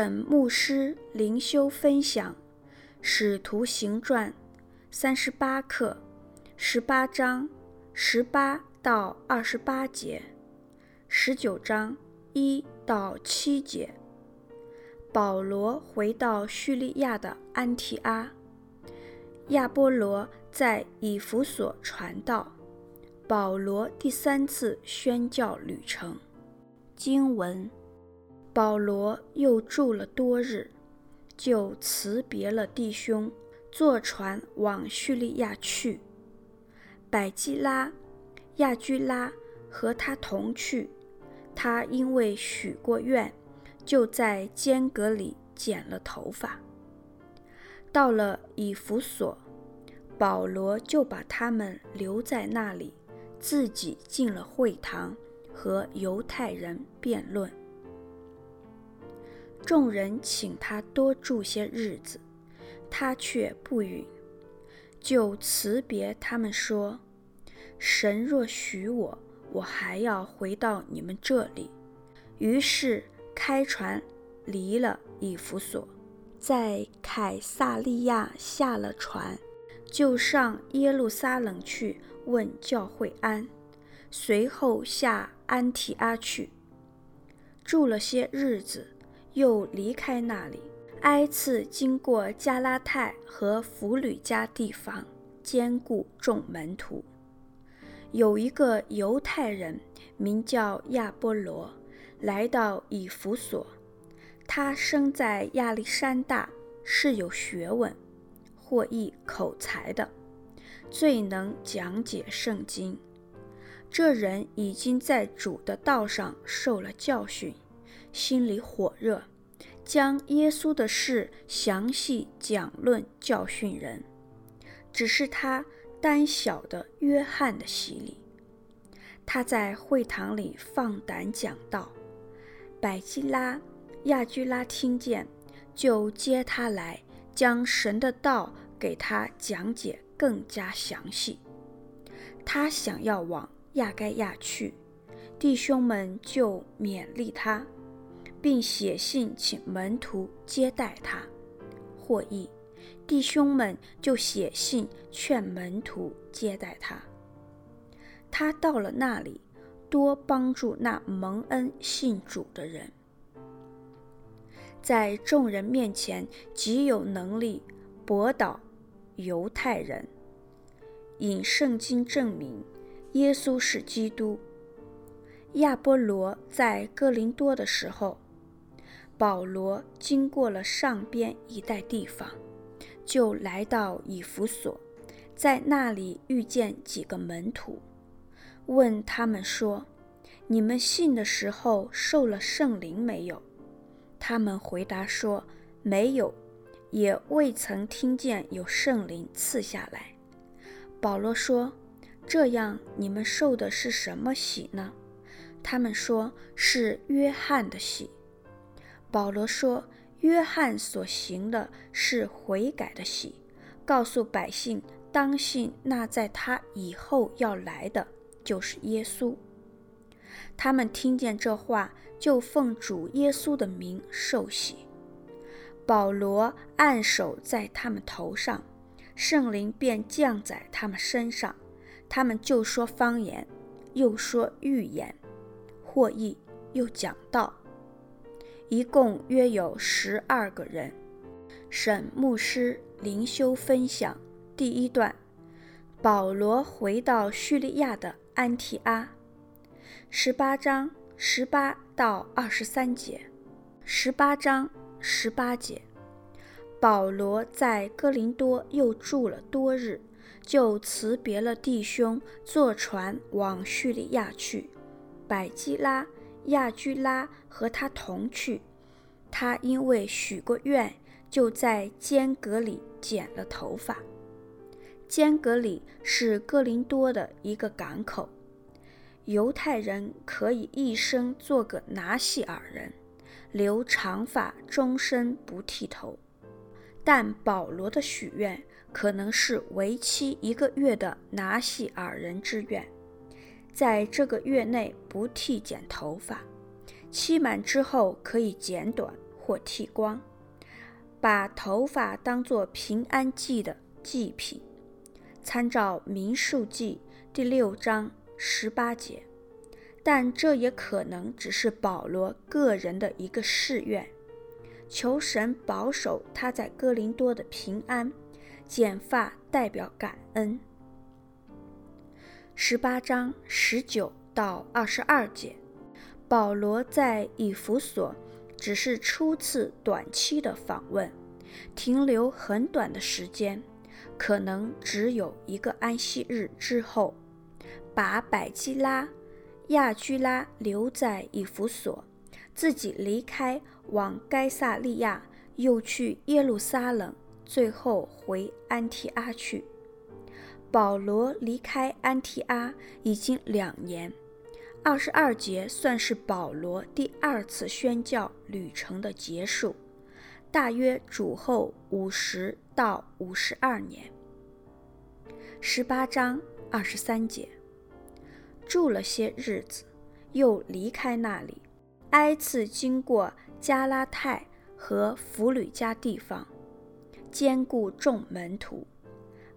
沈牧师灵修分享《使徒行传》三十八课，十八章十八到二十八节，十九章一到七节。保罗回到叙利亚的安提阿，亚波罗在以弗所传道。保罗第三次宣教旅程，经文。保罗又住了多日，就辞别了弟兄，坐船往叙利亚去。百基拉、亚居拉和他同去。他因为许过愿，就在间隔里剪了头发。到了以弗所，保罗就把他们留在那里，自己进了会堂，和犹太人辩论。众人请他多住些日子，他却不允，就辞别他们说：“神若许我，我还要回到你们这里。”于是开船离了以弗所，在凯撒利亚下了船，就上耶路撒冷去问教会安，随后下安提阿去，住了些日子。又离开那里，挨次经过加拉太和弗吕家地方，兼顾众门徒。有一个犹太人名叫亚波罗，来到以弗所，他生在亚历山大，是有学问，或译口才的，最能讲解圣经。这人已经在主的道上受了教训。心里火热，将耶稣的事详细讲论教训人，只是他单晓得约翰的洗礼。他在会堂里放胆讲道，百基拉、亚居拉听见，就接他来，将神的道给他讲解更加详细。他想要往亚该亚去，弟兄们就勉励他。并写信请门徒接待他，获益弟兄们就写信劝门徒接待他。他到了那里，多帮助那蒙恩信主的人，在众人面前极有能力驳倒犹太人，引圣经证明耶稣是基督。亚波罗在哥林多的时候，保罗经过了上边一带地方，就来到以弗所，在那里遇见几个门徒，问他们说：“你们信的时候受了圣灵没有？”他们回答说：“没有，也未曾听见有圣灵赐下来。”保罗说：“这样你们受的是什么洗呢？”他们说：“是约翰的洗。”保罗说：“约翰所行的是悔改的喜，告诉百姓当信那在他以后要来的，就是耶稣。”他们听见这话，就奉主耶稣的名受洗。保罗按手在他们头上，圣灵便降在他们身上，他们就说方言，又说预言，或译又讲道。一共约有十二个人。沈牧师灵修分享第一段：保罗回到叙利亚的安提阿，十八章十八到二十三节。十八章十八节，保罗在哥林多又住了多日，就辞别了弟兄，坐船往叙利亚去。百基拉。亚居拉和他同去，他因为许过愿，就在间隔里剪了头发。间隔里是哥林多的一个港口，犹太人可以一生做个拿细耳人，留长发，终身不剃头。但保罗的许愿可能是为期一个月的拿细耳人之愿。在这个月内不剃剪头发，期满之后可以剪短或剃光，把头发当作平安祭的祭品。参照民数记第六章十八节，但这也可能只是保罗个人的一个誓愿，求神保守他在哥林多的平安。剪发代表感恩。十八章十九到二十二节，保罗在以弗所只是初次短期的访问，停留很短的时间。可能只有一个安息日之后，把百基拉、亚居拉留在以弗所，自己离开往该撒利亚，又去耶路撒冷，最后回安提阿去。保罗离开安提阿已经两年，二十二节算是保罗第二次宣教旅程的结束。大约主后五十到五十二年，十八章二十三节，住了些日子，又离开那里，挨次经过加拉太和弗吕加地方，兼顾众门徒。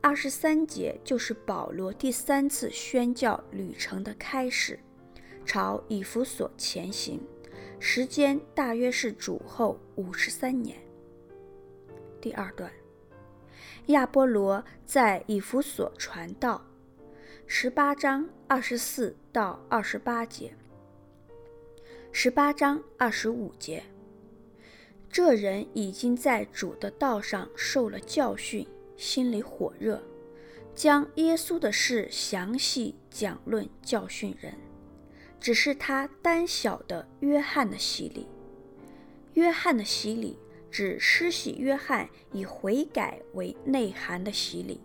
二十三节就是保罗第三次宣教旅程的开始，朝以弗所前行。时间大约是主后五十三年。第二段，亚波罗在以弗所传道，十八章二十四到二十八节，十八章二十五节，这人已经在主的道上受了教训，心里火热，将耶稣的事详细讲论教训人。只是他单小的约翰的洗礼，约翰的洗礼指施洗约翰以悔改为内涵的洗礼，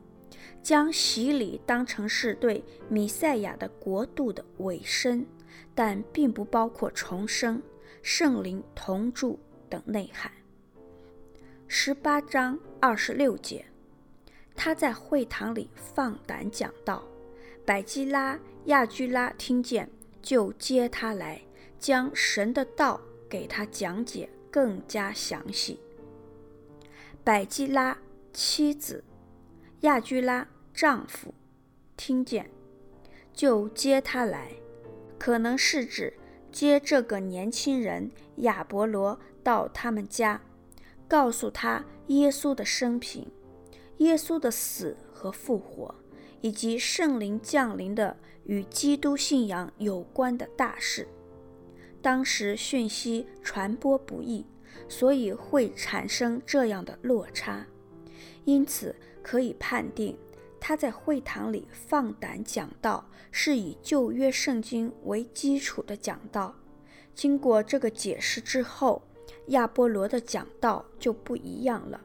将洗礼当成是对弥赛亚的国度的委身，但并不包括重生、圣灵同住等内涵。十八章二十六节，他在会堂里放胆讲道，百基拉、亚居拉听见。就接他来，将神的道给他讲解更加详细。百基拉妻子，亚居拉丈夫，听见，就接他来，可能是指接这个年轻人亚伯罗到他们家，告诉他耶稣的生平、耶稣的死和复活，以及圣灵降临的。与基督信仰有关的大事，当时讯息传播不易，所以会产生这样的落差。因此，可以判定他在会堂里放胆讲道，是以旧约圣经为基础的讲道。经过这个解释之后，亚波罗的讲道就不一样了。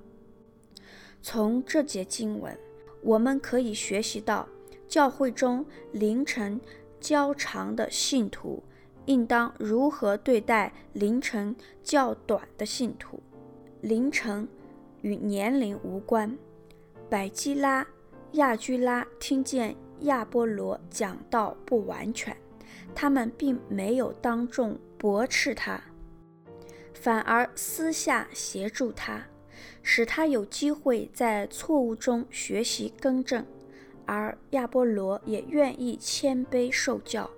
从这节经文，我们可以学习到。教会中凌晨较长的信徒，应当如何对待凌晨较短的信徒？凌晨与年龄无关。百基拉、亚居拉听见亚波罗讲道不完全，他们并没有当众驳斥他，反而私下协助他，使他有机会在错误中学习更正。而亚波罗也愿意谦卑受教，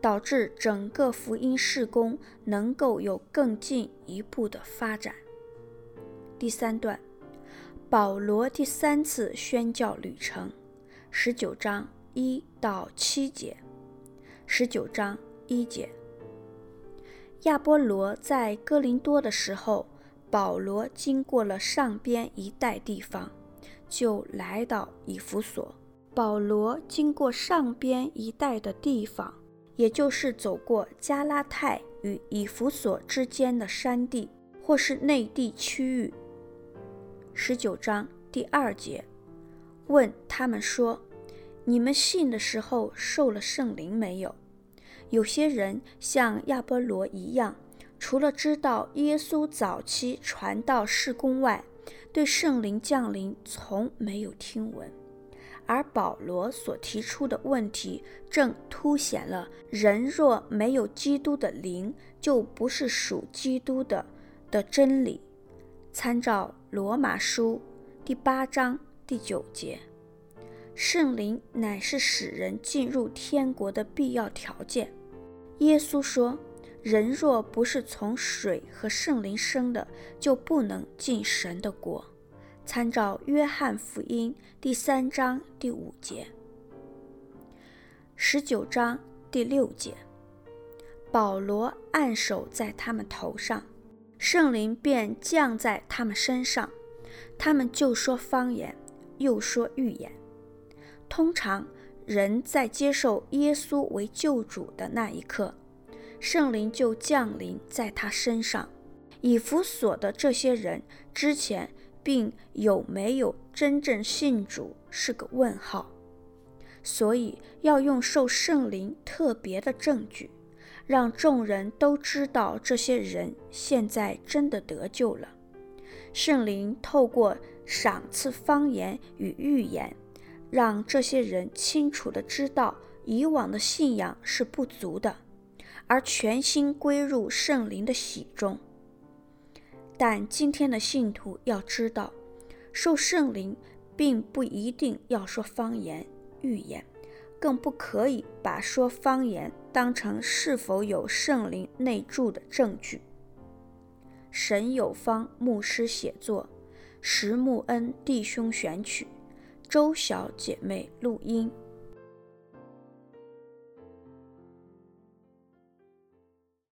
导致整个福音事工能够有更进一步的发展。第三段，保罗第三次宣教旅程，十九章一到七节。十九章一节，亚波罗在哥林多的时候，保罗经过了上边一带地方，就来到以弗所。保罗经过上边一带的地方，也就是走过加拉太与以弗所之间的山地，或是内地区域。十九章第二节，问他们说：“你们信的时候受了圣灵没有？”有些人像亚波罗一样，除了知道耶稣早期传道事工外，对圣灵降临从没有听闻。而保罗所提出的问题，正凸显了人若没有基督的灵，就不是属基督的的真理。参照罗马书第八章第九节，圣灵乃是使人进入天国的必要条件。耶稣说：“人若不是从水和圣灵生的，就不能进神的国。”参照约翰福音第三章第五节，十九章第六节。保罗按手在他们头上，圣灵便降在他们身上，他们就说方言，又说预言。通常人在接受耶稣为救主的那一刻，圣灵就降临在他身上。以弗所的这些人之前并有没有真正信主是个问号，所以要用受圣灵特别的证据。让众人都知道，这些人现在真的得救了。圣灵透过赏赐方言与预言，让这些人清楚的知道以往的信仰是不足的，而全心归入圣灵的喜中。但今天的信徒要知道，受圣灵并不一定要说方言、预言。更不可以把说方言当成是否有圣灵内住的证据。沈有方牧师写作，石木恩弟兄选曲，周小姐妹录音。